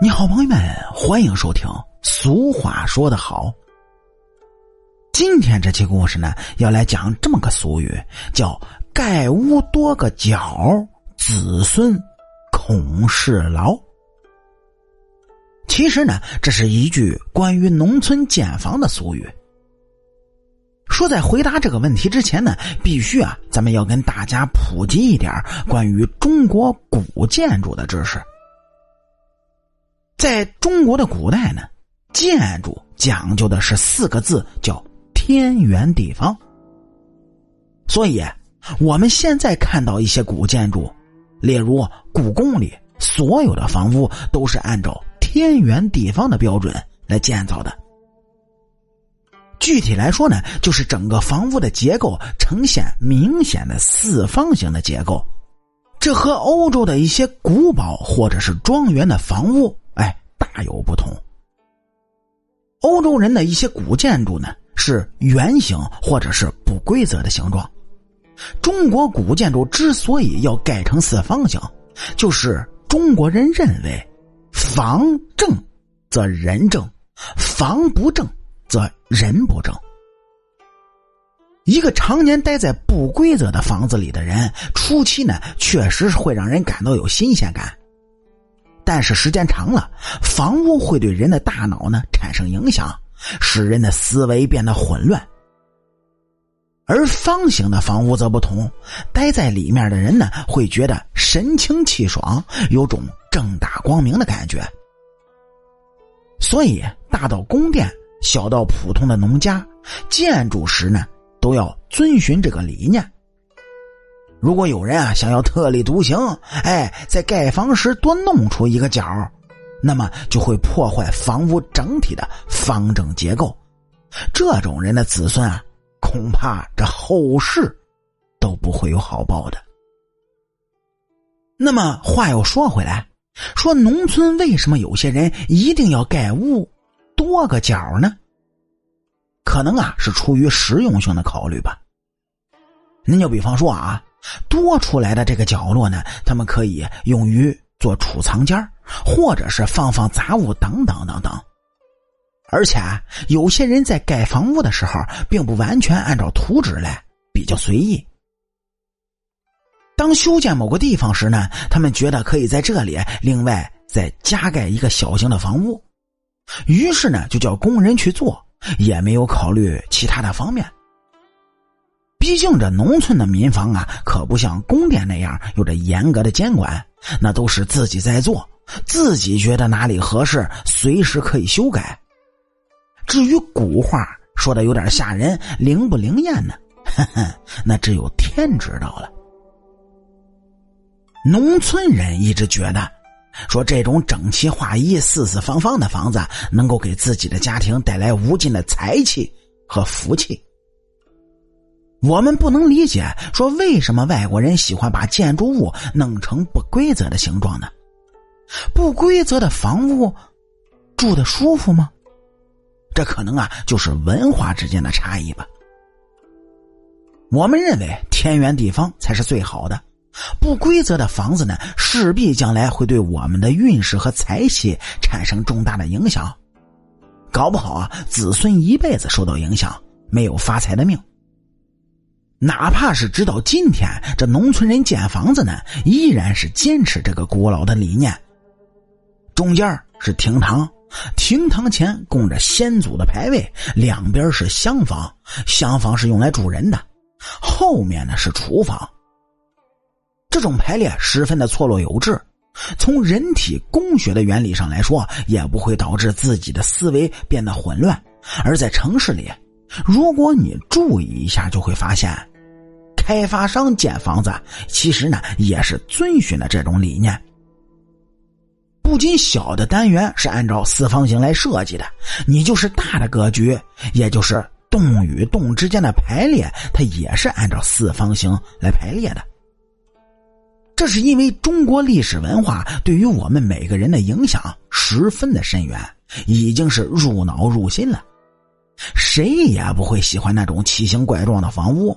你好，朋友们，欢迎收听。俗话说得好，今天这期故事呢，要来讲这么个俗语，叫“盖屋多个角，子孙恐事劳”。其实呢，这是一句关于农村建房的俗语。说在回答这个问题之前呢，必须啊，咱们要跟大家普及一点关于中国古建筑的知识。在中国的古代呢，建筑讲究的是四个字，叫天圆地方。所以，我们现在看到一些古建筑，例如故宫里所有的房屋都是按照天圆地方的标准来建造的。具体来说呢，就是整个房屋的结构呈现明显的四方形的结构，这和欧洲的一些古堡或者是庄园的房屋。大有不同。欧洲人的一些古建筑呢是圆形或者是不规则的形状，中国古建筑之所以要盖成四方形，就是中国人认为房正则人正，房不正则人不正。一个常年待在不规则的房子里的人，初期呢确实是会让人感到有新鲜感。但是时间长了，房屋会对人的大脑呢产生影响，使人的思维变得混乱。而方形的房屋则不同，待在里面的人呢会觉得神清气爽，有种正大光明的感觉。所以，大到宫殿，小到普通的农家，建筑时呢都要遵循这个理念。如果有人啊想要特立独行，哎，在盖房时多弄出一个角，那么就会破坏房屋整体的方正结构。这种人的子孙啊，恐怕这后世都不会有好报的。那么话又说回来，说农村为什么有些人一定要盖屋多个角呢？可能啊是出于实用性的考虑吧。您就比方说啊。多出来的这个角落呢，他们可以用于做储藏间或者是放放杂物等等等等。而且有些人在盖房屋的时候，并不完全按照图纸来，比较随意。当修建某个地方时呢，他们觉得可以在这里另外再加盖一个小型的房屋，于是呢就叫工人去做，也没有考虑其他的方面。毕竟这农村的民房啊，可不像宫殿那样有着严格的监管，那都是自己在做，自己觉得哪里合适，随时可以修改。至于古话说的有点吓人，灵不灵验呢？呵呵，那只有天知道了。农村人一直觉得，说这种整齐划一、四四方方的房子，能够给自己的家庭带来无尽的财气和福气。我们不能理解，说为什么外国人喜欢把建筑物弄成不规则的形状呢？不规则的房屋住的舒服吗？这可能啊，就是文化之间的差异吧。我们认为天圆地方才是最好的，不规则的房子呢，势必将来会对我们的运势和财气产生重大的影响，搞不好啊，子孙一辈子受到影响，没有发财的命。哪怕是直到今天，这农村人建房子呢，依然是坚持这个古老的理念。中间是厅堂，厅堂前供着先祖的牌位，两边是厢房，厢房是用来住人的，后面呢是厨房。这种排列十分的错落有致，从人体工学的原理上来说，也不会导致自己的思维变得混乱。而在城市里，如果你注意一下，就会发现。开发商建房子，其实呢也是遵循了这种理念。不仅小的单元是按照四方形来设计的，你就是大的格局，也就是栋与栋之间的排列，它也是按照四方形来排列的。这是因为中国历史文化对于我们每个人的影响十分的深远，已经是入脑入心了。谁也不会喜欢那种奇形怪状的房屋。